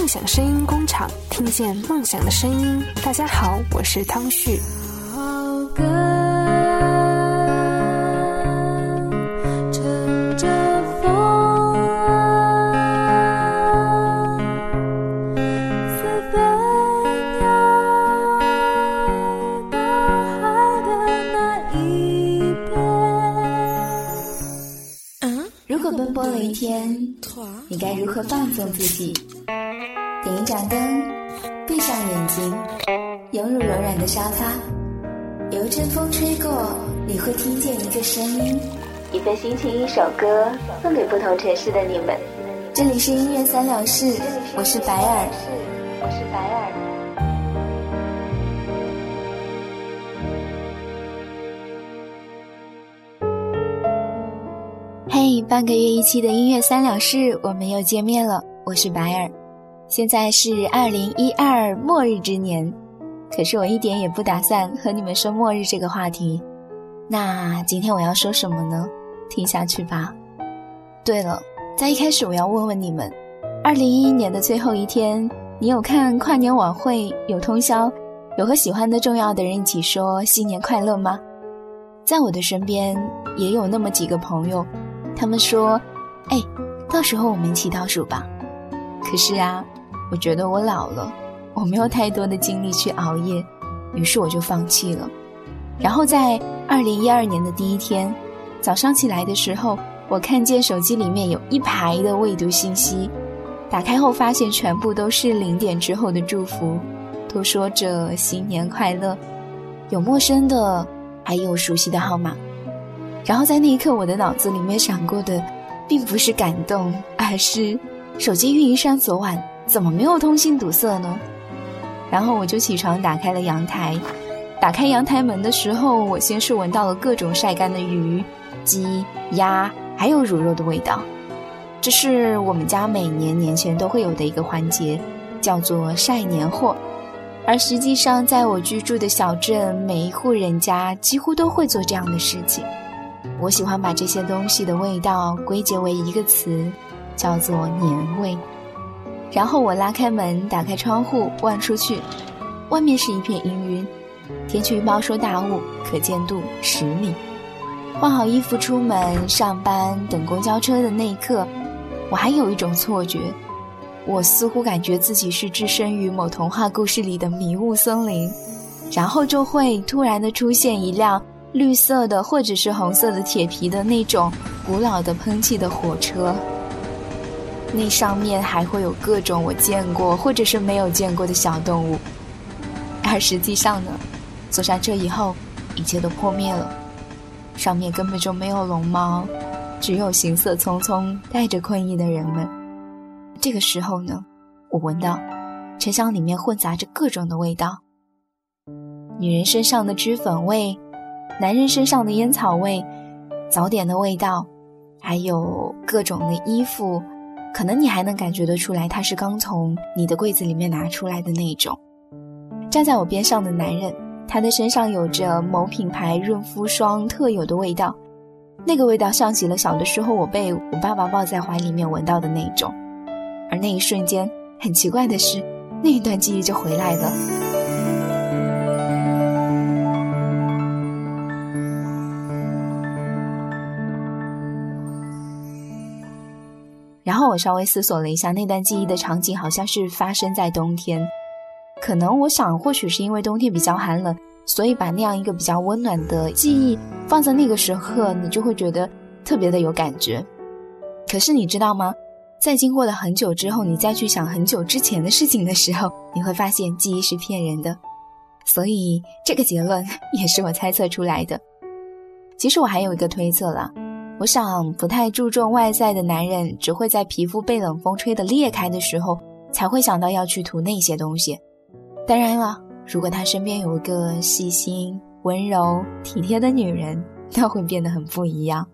梦想声音工厂，听见梦想的声音。大家好，我是汤旭。如果奔波了一天，你该如何放纵自己？声音，一份心情，一首歌，送给不同城市的你们。这里是音乐三两事，我是白尔，我是白尔。嘿，半个月一期的音乐三两事，我们又见面了。我是白尔，现在是二零一二末日之年，可是我一点也不打算和你们说末日这个话题。那今天我要说什么呢？听下去吧。对了，在一开始我要问问你们：二零一一年的最后一天，你有看跨年晚会，有通宵，有和喜欢的重要的人一起说新年快乐吗？在我的身边也有那么几个朋友。他们说：“哎，到时候我们一起倒数吧。”可是啊，我觉得我老了，我没有太多的精力去熬夜，于是我就放弃了。然后在二零一二年的第一天早上起来的时候，我看见手机里面有一排的未读信息，打开后发现全部都是零点之后的祝福，都说着新年快乐，有陌生的，还有熟悉的号码。然后在那一刻，我的脑子里面闪过的，并不是感动，而是手机运营商昨晚怎么没有通信堵塞呢？然后我就起床，打开了阳台。打开阳台门的时候，我先是闻到了各种晒干的鱼、鸡、鸭，还有乳肉的味道。这是我们家每年年前都会有的一个环节，叫做晒年货。而实际上，在我居住的小镇，每一户人家几乎都会做这样的事情。我喜欢把这些东西的味道归结为一个词，叫做年味。然后我拉开门，打开窗户，望出去，外面是一片阴云，天气预报说大雾，可见度十米。换好衣服出门上班，等公交车的那一刻，我还有一种错觉，我似乎感觉自己是置身于某童话故事里的迷雾森林，然后就会突然的出现一辆。绿色的或者是红色的铁皮的那种古老的喷气的火车，那上面还会有各种我见过或者是没有见过的小动物，而实际上呢，坐上车以后，一切都破灭了，上面根本就没有龙猫，只有行色匆匆、带着困意的人们。这个时候呢，我闻到车厢里面混杂着各种的味道，女人身上的脂粉味。男人身上的烟草味，早点的味道，还有各种的衣服，可能你还能感觉得出来，他是刚从你的柜子里面拿出来的那种。站在我边上的男人，他的身上有着某品牌润肤霜特有的味道，那个味道像极了小的时候我被我爸爸抱在怀里面闻到的那种。而那一瞬间，很奇怪的是，那一段记忆就回来了。然后我稍微思索了一下，那段记忆的场景好像是发生在冬天，可能我想或许是因为冬天比较寒冷，所以把那样一个比较温暖的记忆放在那个时刻，你就会觉得特别的有感觉。可是你知道吗？在经过了很久之后，你再去想很久之前的事情的时候，你会发现记忆是骗人的。所以这个结论也是我猜测出来的。其实我还有一个推测了。我想，不太注重外在的男人，只会在皮肤被冷风吹得裂开的时候，才会想到要去涂那些东西。当然了，如果他身边有一个细心、温柔、体贴的女人，那会变得很不一样。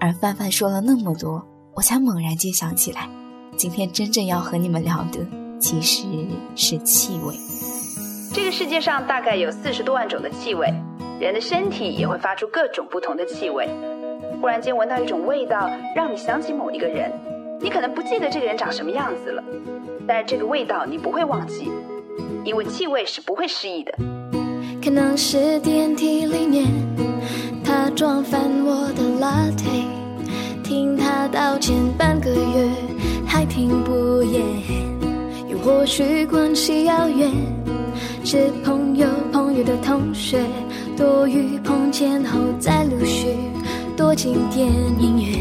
而范范说了那么多，我才猛然间想起来，今天真正要和你们聊的，其实是气味。这个世界上大概有四十多万种的气味，人的身体也会发出各种不同的气味。忽然间闻到一种味道，让你想起某一个人，你可能不记得这个人长什么样子了，但这个味道你不会忘记，因为气味是不会失忆的。可能是电梯里面他撞翻我的 latte，听他道歉半个月还听不厌，又或许关系遥远，是朋友朋友的同学，多余碰见后再陆续多经典音乐，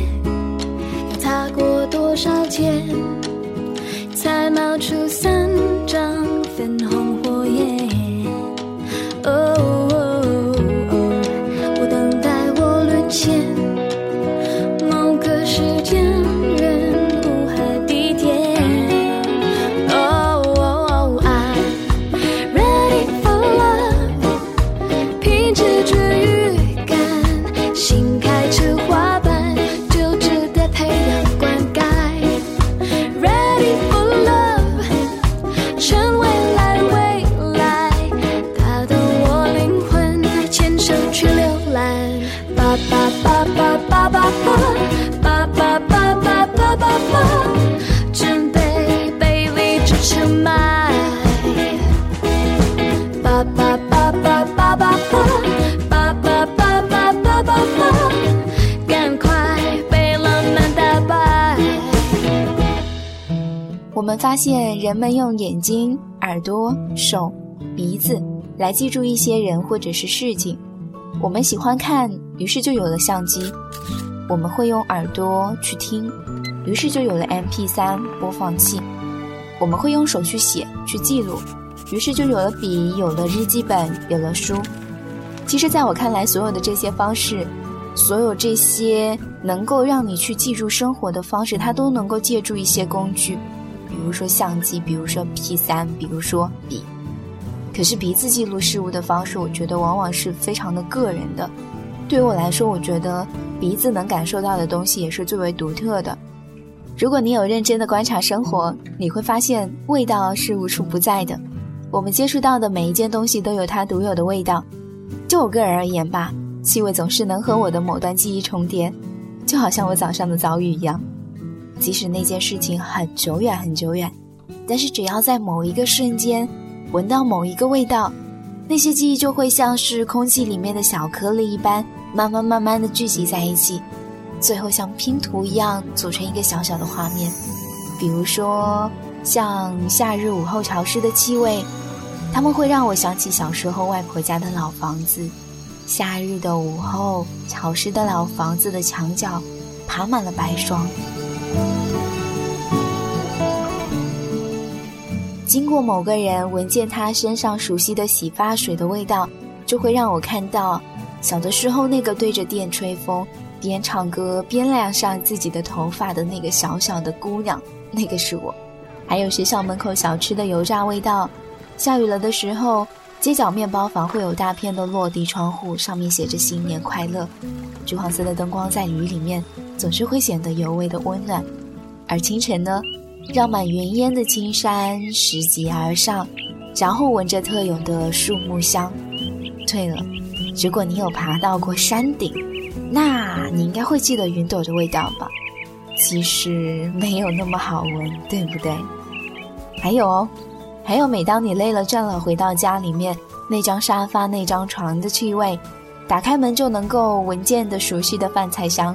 要擦过多少天才冒出三张粉红火焰？哦，我们发现人们用眼睛、耳朵、手、鼻子来记住一些人或者是事情。我们喜欢看，于是就有了相机；我们会用耳朵去听，于是就有了 MP3 播放器；我们会用手去写、去记录，于是就有了笔、有了日记本、有了书。其实，在我看来，所有的这些方式，所有这些能够让你去记住生活的方式，它都能够借助一些工具。比如说相机，比如说 P 三，比如说笔。可是鼻子记录事物的方式，我觉得往往是非常的个人的。对于我来说，我觉得鼻子能感受到的东西也是最为独特的。如果你有认真的观察生活，你会发现味道是无处不在的。我们接触到的每一件东西都有它独有的味道。就我个人而言吧，气味总是能和我的某段记忆重叠，就好像我早上的遭遇一样。即使那件事情很久远很久远，但是只要在某一个瞬间闻到某一个味道，那些记忆就会像是空气里面的小颗粒一般，慢慢慢慢的聚集在一起，最后像拼图一样组成一个小小的画面。比如说，像夏日午后潮湿的气味，它们会让我想起小时候外婆家的老房子。夏日的午后，潮湿的老房子的墙角爬满了白霜。经过某个人闻见他身上熟悉的洗发水的味道，就会让我看到小的时候那个对着电吹风边唱歌边晾上自己的头发的那个小小的姑娘，那个是我。还有学校门口小吃的油炸味道，下雨了的时候，街角面包房会有大片的落地窗户，上面写着“新年快乐”，橘黄色的灯光在雨里面总是会显得尤为的温暖。而清晨呢？绕满云烟的青山拾级而上，然后闻着特有的树木香。对了，如果你有爬到过山顶，那你应该会记得云朵的味道吧？其实没有那么好闻，对不对？还有哦，还有每当你累了倦了回到家里面，那张沙发、那张床的气味，打开门就能够闻见的熟悉的饭菜香。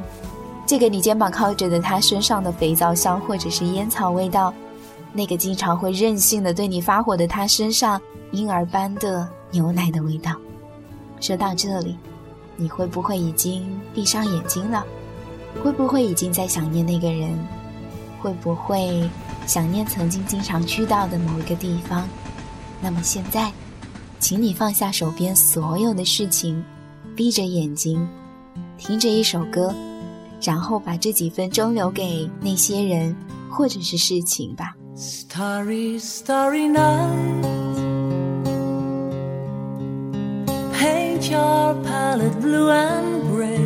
借给你肩膀靠着的他身上的肥皂香，或者是烟草味道；那个经常会任性的对你发火的他身上婴儿般的牛奶的味道。说到这里，你会不会已经闭上眼睛了？会不会已经在想念那个人？会不会想念曾经经常去到的某一个地方？那么现在，请你放下手边所有的事情，闭着眼睛，听着一首歌。然后把这几分钟留给那些人或者是事情吧。Starry, starry night. Paint your palette blue and gray.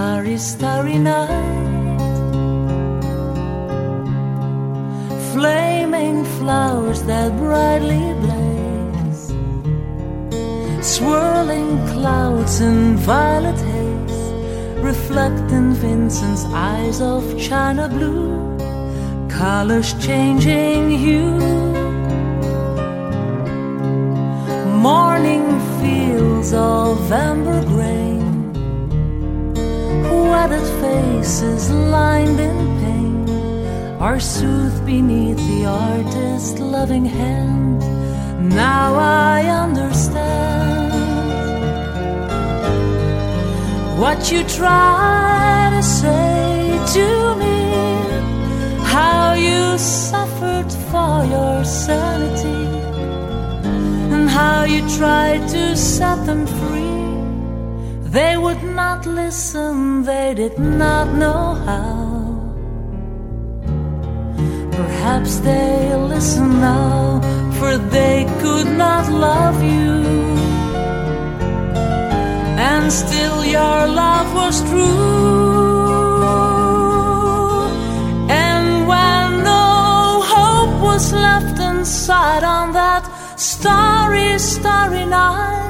Starry, starry night, flaming flowers that brightly blaze, swirling clouds in violet haze, reflect in Vincent's eyes of china blue, colors changing hue. Morning fields of amber grain, weathered faces lined in pain are soothed beneath the artist's loving hand. Now I understand what you try to say to me, how you suffered for your sanity, and how you tried to set them free. They would not listen, they did not know how. Perhaps they'll listen now, for they could not love you. And still your love was true. And when no hope was left inside on that starry, starry night,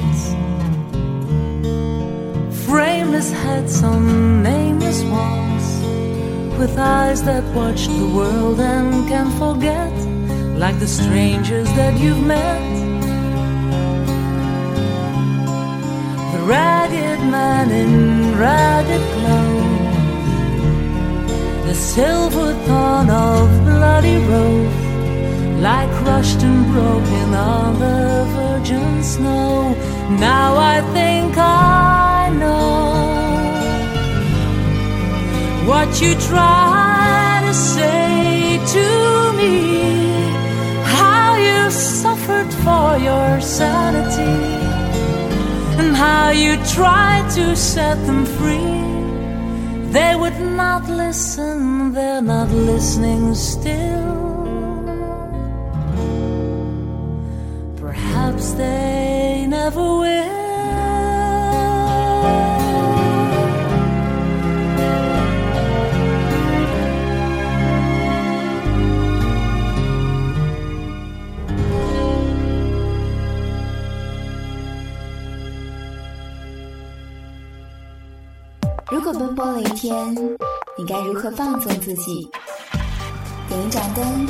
frameless heads on nameless walls with eyes that watch the world and can forget, like the strangers that you've met. The ragged man in ragged clothes, the silver thorn of bloody rose, like crushed and broken on the virgin snow. Now I think I know what you try to say to me, how you suffered for your sanity, and how you tried to set them free. They would not listen, they're not listening still. Perhaps they never will. 天，你该如何放纵自己？点一盏灯，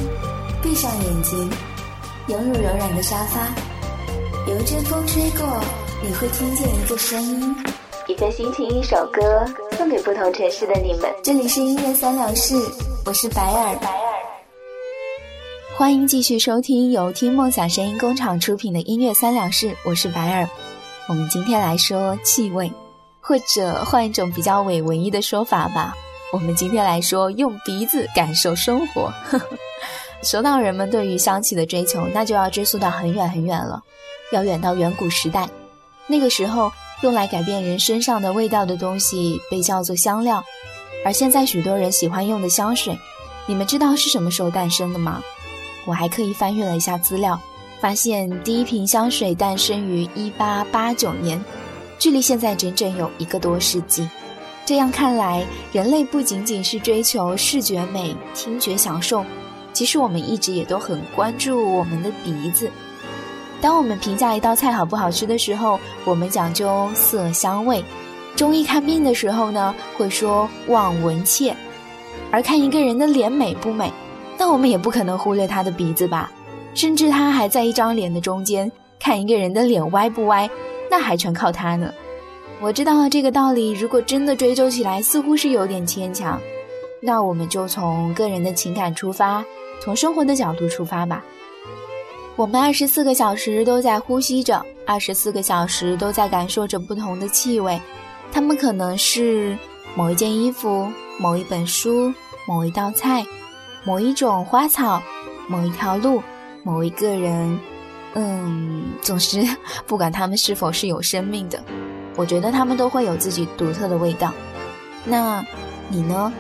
闭上眼睛，拥入柔软的沙发，有一阵风吹过，你会听见一个声音，一份心情，一首歌，送给不同城市的你们。这里是音乐三两事，我是白尔。欢迎继续收听由听梦想声音工厂出品的音乐三两事，我是白尔。我们今天来说气味。或者换一种比较伪文艺的说法吧，我们今天来说用鼻子感受生活。说到人们对于香气的追求，那就要追溯到很远很远了，要远到远古时代。那个时候，用来改变人身上的味道的东西被叫做香料，而现在许多人喜欢用的香水，你们知道是什么时候诞生的吗？我还特意翻阅了一下资料，发现第一瓶香水诞生于一八八九年。距离现在整整有一个多世纪。这样看来，人类不仅仅是追求视觉美、听觉享受，其实我们一直也都很关注我们的鼻子。当我们评价一道菜好不好吃的时候，我们讲究色香味；中医看病的时候呢，会说望闻切；而看一个人的脸美不美，那我们也不可能忽略他的鼻子吧？甚至他还在一张脸的中间，看一个人的脸歪不歪，那还全靠他呢。我知道这个道理，如果真的追究起来，似乎是有点牵强。那我们就从个人的情感出发，从生活的角度出发吧。我们二十四个小时都在呼吸着，二十四个小时都在感受着不同的气味。它们可能是某一件衣服、某一本书、某一道菜、某一种花草、某一条路、某一个人。嗯，总之，不管它们是否是有生命的。我觉得他们都会有自己独特的味道。那，你呢？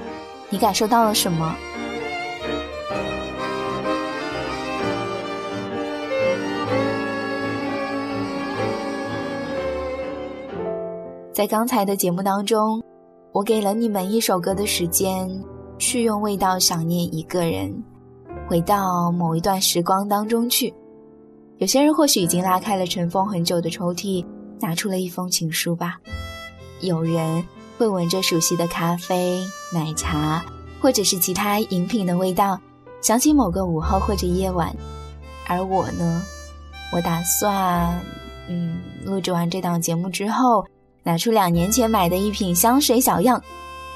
你感受到了什么？在刚才的节目当中，我给了你们一首歌的时间，去用味道想念一个人，回到某一段时光当中去。有些人或许已经拉开了尘封很久的抽屉。拿出了一封情书吧。有人会闻着熟悉的咖啡、奶茶，或者是其他饮品的味道，想起某个午后或者夜晚。而我呢，我打算，嗯，录制完这档节目之后，拿出两年前买的一瓶香水小样。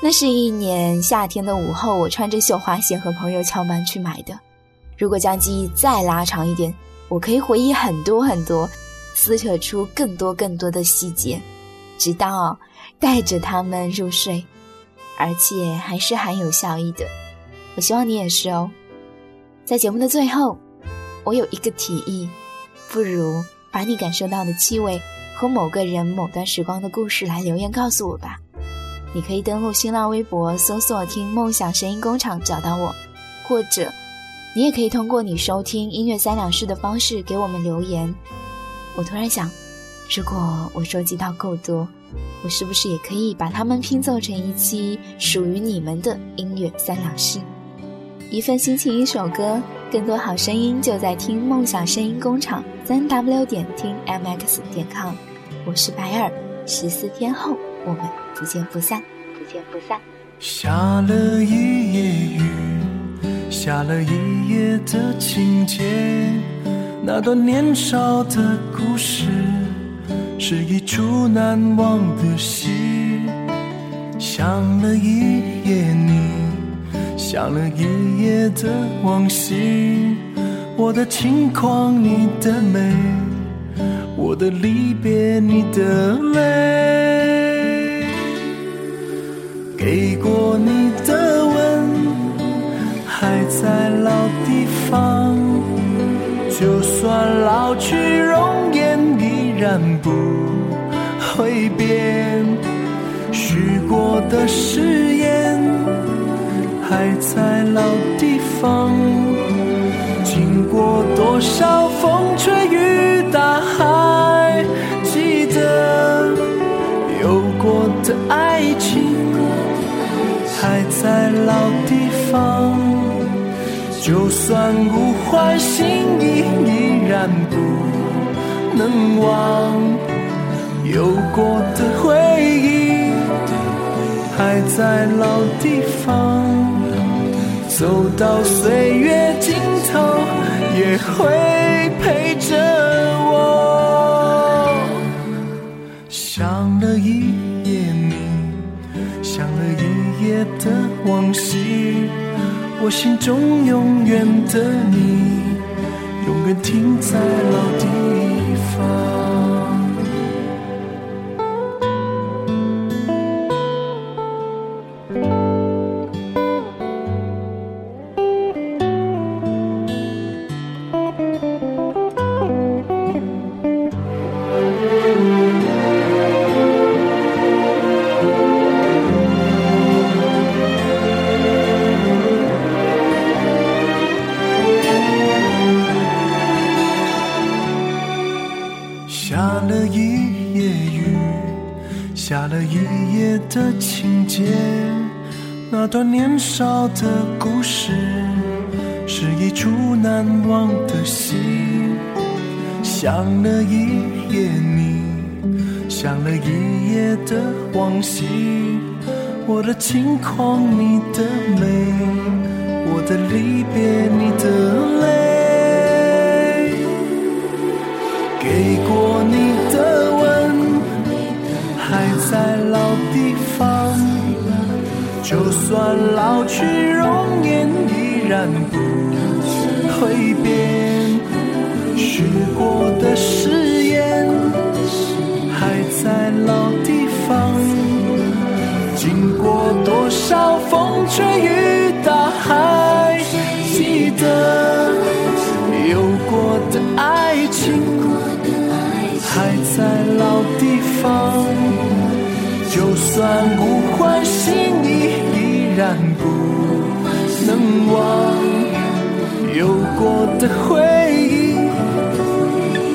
那是一年夏天的午后，我穿着绣花鞋和朋友翘班去买的。如果将记忆再拉长一点，我可以回忆很多很多。撕扯出更多更多的细节，直到带着他们入睡，而且还是很有效益的。我希望你也是哦。在节目的最后，我有一个提议，不如把你感受到的气味和某个人某段时光的故事来留言告诉我吧。你可以登录新浪微博搜索“听梦想声音工厂”找到我，或者你也可以通过你收听音乐三两事的方式给我们留言。我突然想，如果我收集到够多，我是不是也可以把它们拼凑成一期属于你们的音乐三两事？一份心情，一首歌，更多好声音就在听梦想声音工厂，三 w 点听 mx 点 com。我是白尔，十四天后我们不见不散，不见不散。下了一夜雨，下了一夜的情节。那段年少的故事，是一出难忘的戏。想了一夜你，想了一夜的往昔。我的轻狂，你的美；我的离别，你的泪。给过你的，还在老地方。就算老去，容颜依然不会变。许过的誓言还在老地方。经过多少风吹雨打，还记得有过的爱情还在老地方。就算无怀，心意依然不能忘。有过的回忆还在老地方，走到岁月尽头也会陪着我。想了一夜你，想了一夜的往昔。我心中永远的你，永远停在老地年少的故事，是一出难忘的戏。想了一夜你，想了一夜的往昔。我的轻狂，你的美，我的离别，你的泪。给过你的吻，还在老地方。就算老去，容颜依然不会变。许过的誓言，还在老地方。经过多少风吹雨打，还记得有过的爱情，还在老地方。就算不换心，然不能忘。有过的回忆，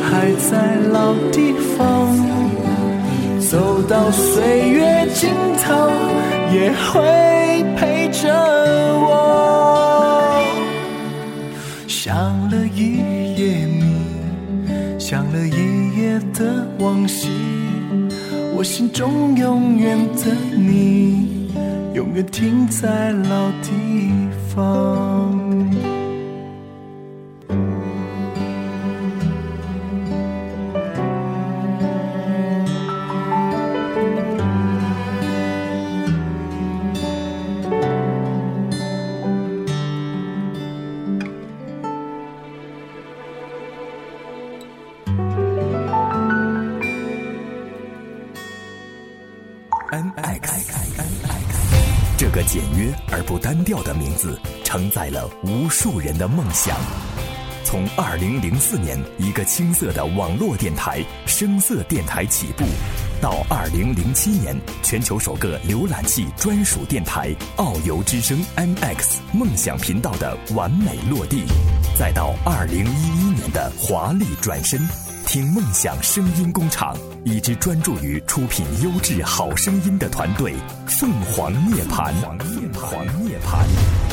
还在老地方。走到岁月尽头，也会陪着我。想了一夜你，想了一夜的往昔，我心中永远的你，永远停在老地方。承载了无数人的梦想。从2004年一个青涩的网络电台、声色电台起步，到2007年全球首个浏览器专属电台“遨游之声 MX” 梦想频道的完美落地，再到2011年的华丽转身。听梦想声音工厂，一支专注于出品优质好声音的团队——凤凰涅槃。凤凰涅槃，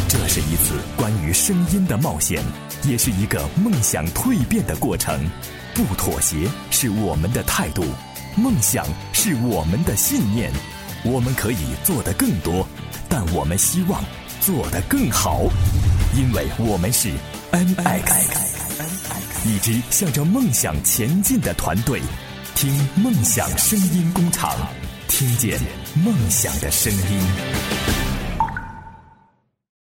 这是一次关于声音的冒险，也是一个梦想蜕变的过程。不妥协是我们的态度，梦想是我们的信念。我们可以做得更多，但我们希望做得更好，因为我们是 NX。一支向着梦想前进的团队，听梦想声音工厂，听见梦想的声音。